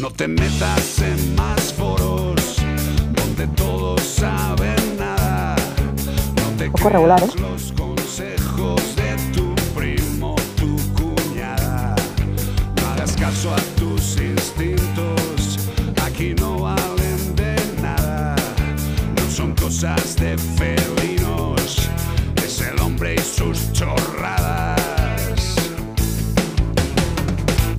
No te metas en más foros donde todos saben nada. No te poco regular, ¿eh? los consejos de tu primo, tu cuñada. No hagas caso a tus instintos, aquí no valen de nada. No son cosas de felinos,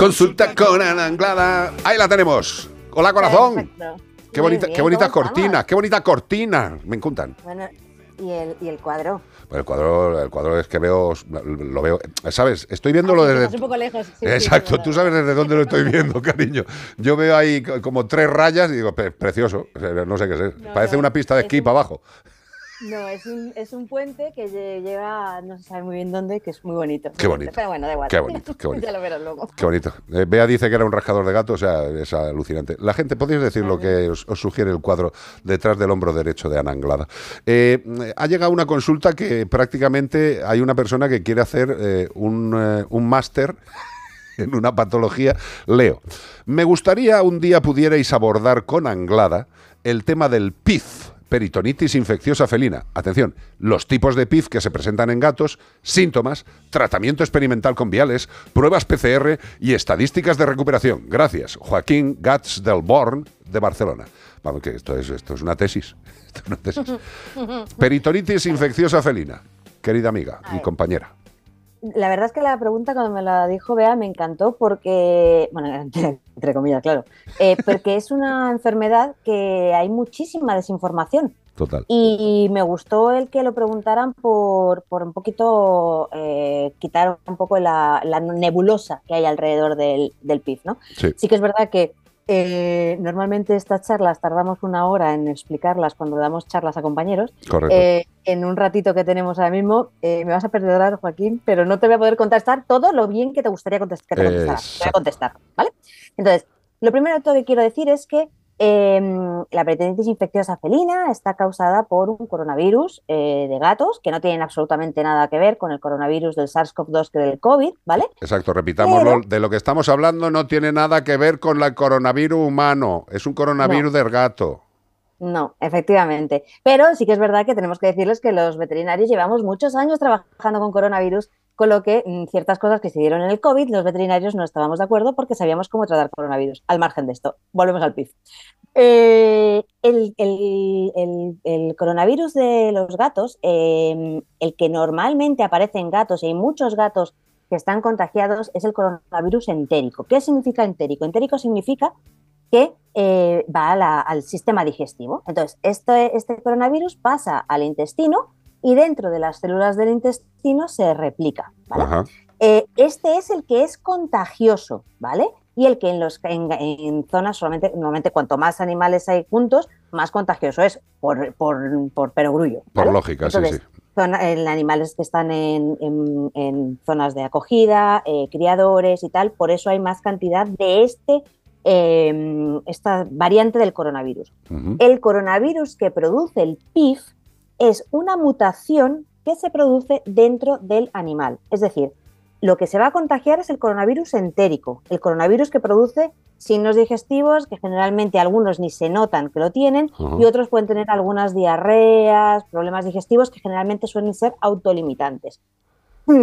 Consulta con Ana Anglada. Ahí la tenemos. Hola, corazón. Perfecto. Qué Muy bonita, bien, qué bonita ¿cómo cortina, estamos? qué bonita cortina. Me encantan. Bueno, y el, y el cuadro. Pues el cuadro, el cuadro es que veo, lo veo, ¿sabes? Estoy viéndolo Ah, sí, desde... estás un poco lejos. sí, sí, Exacto, bueno. tú sabes desde dónde lo estoy viendo, cariño. Yo veo ahí co- como tres rayas y digo, "Pre- precioso, no sé qué es. No, Parece no, una pista de es esquí un- para abajo. No, es un, es un puente que lle- llega, no se sabe muy bien dónde, que es muy bonito. Qué bonito. Pero bueno, da igual. Qué bonito, qué bonito. ya lo verás luego. Qué bonito. Eh, Bea dice que era un rascador de gato, o sea, es alucinante. La gente, ¿podéis decir lo que os, os sugiere el cuadro detrás del hombro derecho de Ana Anglada? Eh, ha llegado una consulta que prácticamente hay una persona que quiere hacer eh, un, un máster en una patología. Leo, me gustaría un día pudierais abordar con Anglada el tema del PIF, peritonitis infecciosa felina. Atención, los tipos de PIF que se presentan en gatos, síntomas, tratamiento experimental con viales, pruebas PCR y estadísticas de recuperación. Gracias, Joaquín Gats del Born de Barcelona. Vamos, que esto es, esto es una tesis. Esto es una tesis. Peritonitis infecciosa felina, querida amiga y compañera. La verdad es que la pregunta cuando me la dijo Bea me encantó porque, bueno, entre, entre comillas, claro, eh, porque es una enfermedad que hay muchísima desinformación. Total. Y me gustó el que lo preguntaran por, por un poquito eh, quitar un poco la, la nebulosa que hay alrededor del, del PIF, ¿no? Sí. Sí que es verdad que eh, normalmente estas charlas tardamos una hora en explicarlas cuando damos charlas a compañeros. Correcto. Eh, en un ratito que tenemos ahora mismo, eh, me vas a perdonar, Joaquín, pero no te voy a poder contestar todo lo bien que te gustaría contestar, que te contestara. Te voy a contestar, ¿vale? Entonces, lo primero que quiero decir es que eh, la peritonitis infecciosa felina está causada por un coronavirus eh, de gatos que no tienen absolutamente nada que ver con el coronavirus del SARS-CoV-2 que del COVID, ¿vale? Exacto, repitámoslo. Pero- De lo que estamos hablando no tiene nada que ver con el coronavirus humano. Es un coronavirus del gato. No, efectivamente. Pero sí que es verdad que tenemos que decirles que los veterinarios llevamos muchos años trabajando con coronavirus, con lo que mm, ciertas cosas que se dieron en el COVID, los veterinarios no estábamos de acuerdo porque sabíamos cómo tratar coronavirus. Al margen de esto, volvemos al PIF. Eh, el, el- el- coronavirus de los gatos, eh, el que normalmente aparece en gatos, y hay muchos gatos que están contagiados, es el coronavirus entérico. ¿Qué significa entérico? Entérico significa que eh, va al sistema digestivo. Entonces, este, este coronavirus pasa al intestino y dentro de las células del intestino se replica. ¿vale? Eh, este es el que es contagioso, ¿vale? Y el que en, los, en, en zonas solamente, normalmente cuanto más animales hay juntos, más contagioso es, por, por, por perogrullo. Por lógica, sí, Entonces, sí. zona- en animales que están en, en- en zonas de acogida, eh, criadores y tal, por eso hay más cantidad de este, eh, esta variante del coronavirus. El coronavirus que produce el PIF es una mutación que se produce dentro del animal. Es decir, lo que se va a contagiar es el coronavirus entérico, el coronavirus que produce signos digestivos que generalmente algunos ni se notan que lo tienen y otros pueden tener algunas diarreas, problemas digestivos que generalmente suelen ser autolimitantes.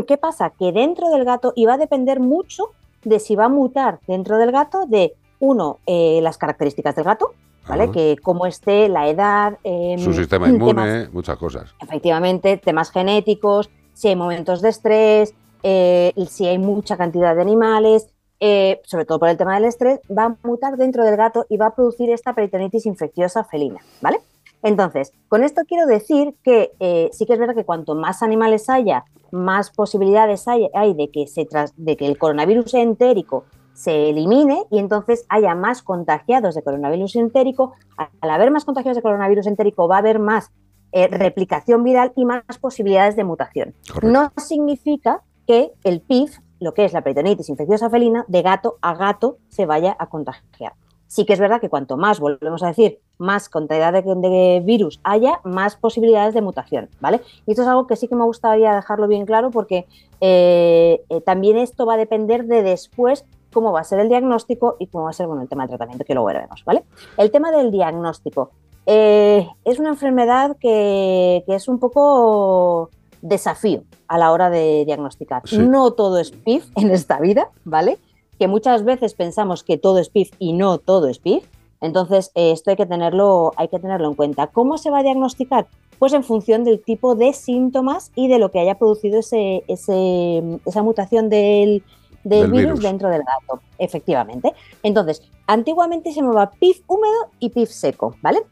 ¿Qué pasa? Que dentro del gato, y va a depender mucho de si va a mutar dentro del gato, de uno, eh, las características del gato, ¿vale? Ajá. Que cómo esté, la edad, em, Su sistema temas- inmune, muchas cosas. efectivamente, temas genéticos, si hay momentos de estrés, eh, si hay mucha cantidad de animales, eh, sobre todo por el tema del estrés, va a mutar dentro del gato y va a producir esta peritonitis infecciosa felina, ¿vale? Entonces, con esto quiero decir que eh, sí que es verdad que cuanto más animales haya, más posibilidades hay, hay de, que se tras- de que el coronavirus entérico se elimine y entonces haya más contagiados de coronavirus entérico. Al haber más contagiados de coronavirus entérico va a haber más eh, replicación viral y más posibilidades de mutación. Correcto. No significa que el PIF, lo que es la peritonitis infecciosa felina, de gato a gato se vaya a contagiar. Sí que es verdad que cuanto más, volvemos a decir, más cantidad de, de virus haya, más posibilidades de mutación, ¿vale? Y esto es algo que sí que me gustaría dejarlo bien claro porque eh, eh, también esto va a depender de después cómo va a ser el diagnóstico y cómo va a ser bueno, el tema del tratamiento, que luego veremos, ¿vale? El tema del diagnóstico. Eh, es una enfermedad que, es un poco desafío a la hora de diagnosticar. No todo es PIF en esta vida, ¿vale? Que muchas veces pensamos que todo es PIF y no todo es PIF. Entonces, eh, esto hay que, tenerlo, hay que tenerlo en cuenta. ¿Cómo se va a diagnosticar? Pues en función del tipo de síntomas y de lo que haya producido ese, esa mutación del, virus, dentro del gato, efectivamente. Entonces, antiguamente se llamaba PIF húmedo y PIF seco, ¿vale?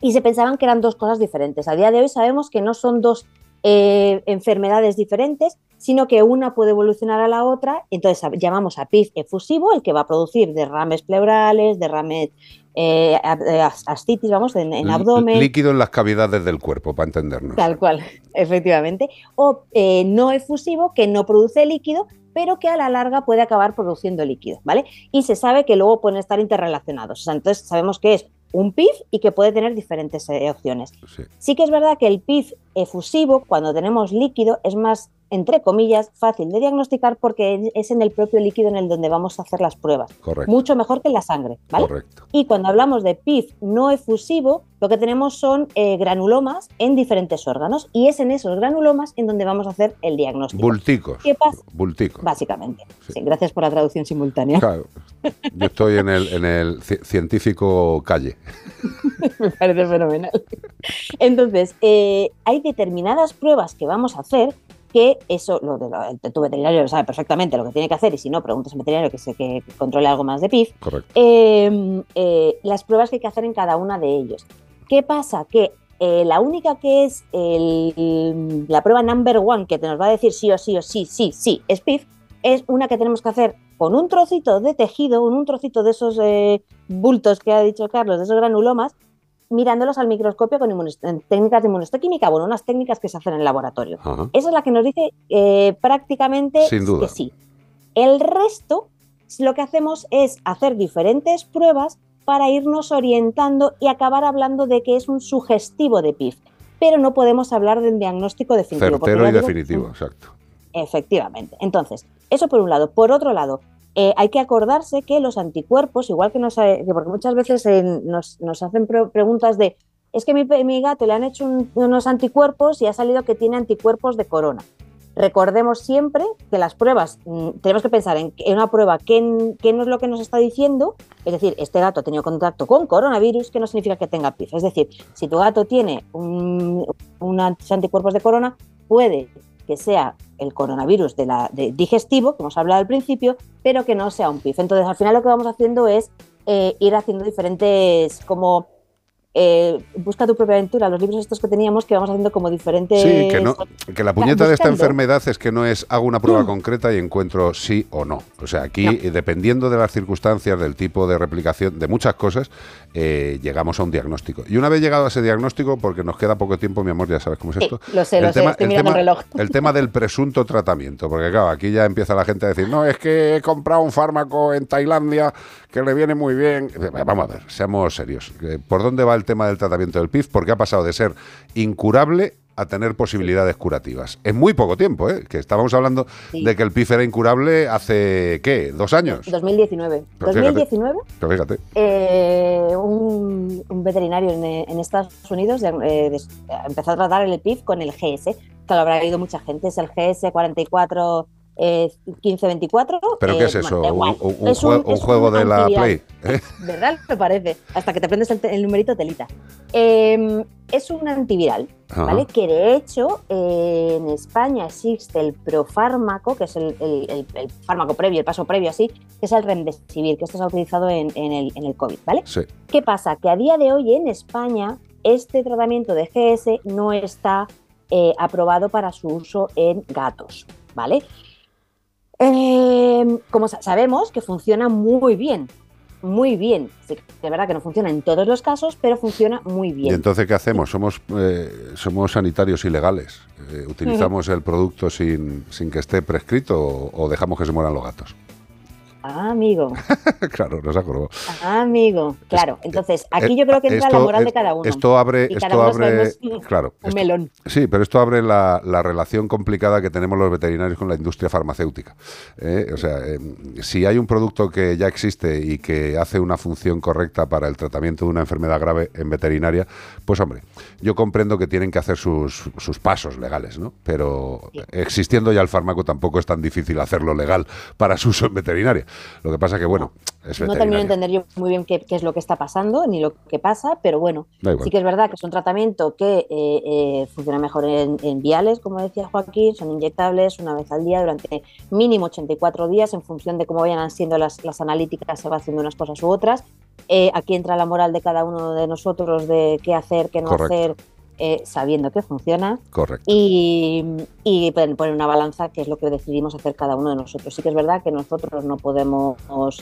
Y se pensaban que eran dos cosas diferentes. A día de hoy sabemos que no son dos eh, enfermedades diferentes, sino que una puede evolucionar a la otra. Entonces llamamos a PIF efusivo, el que va a producir derrames pleurales, derrames eh, eh, ascitis, vamos, en, abdomen. Líquido en las cavidades del cuerpo, para entendernos. Tal cual, efectivamente. O no efusivo, que no produce líquido, pero que a la larga puede acabar produciendo líquido, ¿vale? Y se sabe que luego pueden estar interrelacionados. entonces sabemos que es un PIF y que puede tener diferentes eh, opciones. Sí. que es verdad que el PIF efusivo, cuando tenemos líquido, es más entre comillas, fácil de diagnosticar porque es en el propio líquido en el donde vamos a hacer las pruebas. Correcto. Mucho mejor que en la sangre, ¿vale? Correcto. Y cuando hablamos de PIF no efusivo, lo que tenemos son eh, granulomas en diferentes órganos y es en esos granulomas en donde vamos a hacer el diagnóstico. Bulticos. ¿Qué pasa? Bulticos. Básicamente. Sí. gracias por la traducción simultánea. Claro. Yo estoy en el, en el científico calle. Me parece fenomenal. Entonces, eh, hay determinadas pruebas que vamos a hacer que eso, lo de tu veterinario lo sabe perfectamente lo que tiene que hacer y si no, preguntas a un veterinario que, se, que controle algo más de PIF. Em, eh, las pruebas que hay que hacer en cada una de ellos. ¿Qué pasa? Que eh, la única que es la prueba number one que te nos va a decir sí o sí o sí, sí, sí, es PIF, es una que tenemos que hacer con un trocito de tejido, con un trocito de esos eh, bultos que ha dicho Carlos, de esos granulomas, mirándolos al microscopio con técnicas de inmunohistoquímica, bueno, unas técnicas que se hacen en el laboratorio. Esa es la que nos dice eh, prácticamente que sí. El resto, lo que hacemos es hacer diferentes pruebas para irnos orientando y acabar hablando de que es un sugestivo de PIF. Pero no podemos hablar de un diagnóstico definitivo. Certero y definitivo, exacto. Efectivamente. Entonces, eso por un lado. Por otro lado, eh, hay que acordarse que los anticuerpos, igual que, nos, porque muchas veces nos, hacen preguntas de, es que mi, mi gato le han hecho unos anticuerpos y ha salido que tiene anticuerpos de corona. Recordemos siempre que las pruebas, mm, tenemos que pensar en, una prueba, ¿qué, no es lo que nos está diciendo? Es decir, este gato ha tenido contacto con coronavirus, que no significa que tenga PIF. Es decir, si tu gato tiene un, anticuerpos de corona, puede que sea el coronavirus de la, digestivo, como hemos hablado al principio, pero que no sea un PIF. Entonces, al final lo que vamos haciendo es eh, ir haciendo diferentes como eh, busca tu propia aventura, los libros estos que teníamos que vamos haciendo como diferentes... Sí, que, la puñeta de esta enfermedad es que no es hago una prueba mm. concreta y encuentro sí o no. O sea, aquí, dependiendo de las circunstancias, del tipo de replicación, de muchas cosas, eh, llegamos a un diagnóstico. Y una vez llegado a ese diagnóstico, porque nos queda poco tiempo, mi amor, ya sabes cómo es esto. lo sé, lo sé, estoy mirando el reloj. El tema del presunto tratamiento, porque claro, aquí ya empieza la gente a decir, no, es que he comprado un fármaco en Tailandia que le viene muy bien. Vamos a ver, seamos serios. ¿Por dónde va el tema del tratamiento del PIF? Porque ha pasado de ser incurable a tener posibilidades curativas. En muy poco tiempo, ¿eh? que estábamos hablando de que el PIF era incurable hace, ¿qué? ¿Dos años? 2019. 2019. Pero fíjate. Eh, un, veterinario en, Estados Unidos eh, empezó a tratar el PIF con el GS, que lo habrá oído mucha gente, es el GS 44 1524. ¿Pero qué es eh, eso? un, juego, de la Play. ¿eh? ¿Verdad? Me parece. Hasta que te prendes el, numerito telita. Em, es un antiviral, ¿vale? Que de hecho en España existe el profármaco, que es el, fármaco previo, el paso previo así, que es el remdesivir, que esto se ha utilizado en, el, en el COVID, ¿vale? Sí. ¿Qué pasa? Que a día de hoy en España este tratamiento de GS no está eh, aprobado para su uso en gatos, ¿vale? Eh, como sabemos que funciona muy bien, muy bien. de verdad que no funciona en todos los casos, pero funciona muy bien. ¿Y entonces qué hacemos? ¿Somos, eh, somos sanitarios ilegales? Eh, ¿Utilizamos el producto sin, sin, que esté prescrito o, dejamos que se mueran los gatos? Ah, amigo. claro, nos acordó. Ah, amigo. Claro, entonces aquí yo creo que entra la moral de cada uno. Esto abre, esto abre, claro, un melón. Sí, pero esto abre la, relación complicada que tenemos los veterinarios con la industria farmacéutica. ¿eh? O sea, em, si hay un producto que ya existe y que hace una función correcta para el tratamiento de una enfermedad grave en veterinaria, pues hombre, yo comprendo que tienen que hacer sus, sus pasos legales, ¿no? Pero existiendo ya el fármaco tampoco es tan difícil hacerlo legal para su uso en veterinaria. Lo que pasa que, bueno, es No termino de entender yo muy bien qué, es lo que está pasando ni lo que pasa, pero bueno, sí que es verdad que es un tratamiento que eh, eh, funciona mejor en, viales, como decía Joaquín, son inyectables una vez al día durante mínimo 84 días en función de cómo vayan siendo las, las analíticas, se va haciendo unas cosas u otras. Eh, aquí entra la moral de cada uno de nosotros de qué hacer, qué no hacer eh, sabiendo que funciona. Correcto. Y, y poner una balanza, que es lo que decidimos hacer cada uno de nosotros. Sí que es verdad que nosotros no podemos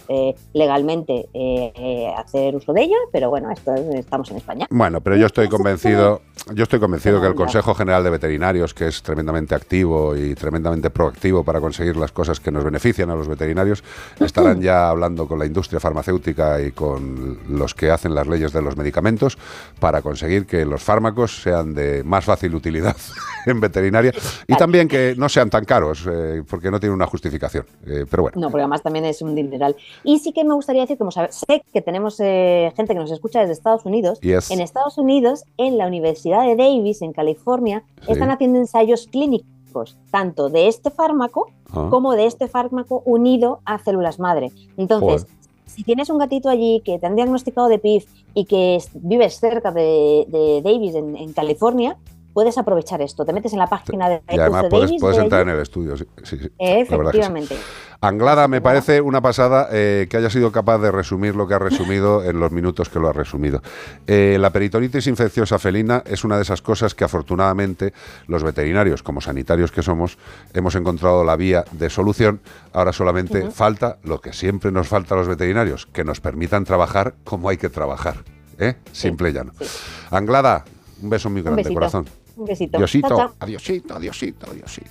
eh, legalmente eh, hacer uso de ella, pero bueno, esto estamos en España. Bueno, pero yo estoy convencido, yo estoy convencido que el Consejo General de Veterinarios, que es tremendamente activo y tremendamente proactivo para conseguir las cosas que nos benefician a los veterinarios, estarán ya hablando con la industria farmacéutica y con los que hacen las leyes de los medicamentos para conseguir que los fármacos sean de más fácil utilidad en veterinaria y también que no sean tan caros, eh, porque no tiene una justificación. Eh, pero bueno. No, porque además también es un dineral. Y sí que me gustaría decir, como sé que tenemos eh, gente que nos escucha desde Estados Unidos, en Estados Unidos, en la Universidad de Davis, en California, están haciendo ensayos clínicos tanto de este fármaco ah. como de este fármaco unido a células madre. Entonces, si tienes un gatito allí que te han diagnosticado de PIF y que vives cerca de, Davis en, California, puedes aprovechar esto. Te metes en la página de Y además puedes, entrar en el estudio. Sí, Efectivamente. Anglada, me parece una pasada eh, que haya sido capaz de resumir lo que ha resumido en los minutos que lo ha resumido. Eh, la peritonitis infecciosa felina es una de esas cosas que afortunadamente los veterinarios, como sanitarios que somos, hemos encontrado la vía de solución. Ahora solamente falta lo que siempre nos falta a los veterinarios, que nos permitan trabajar como hay que trabajar. ¿eh? Simple y llano. Anglada, un beso muy grande, corazón. Un besito. Adiosito, adiosito, adiosito, adiosito.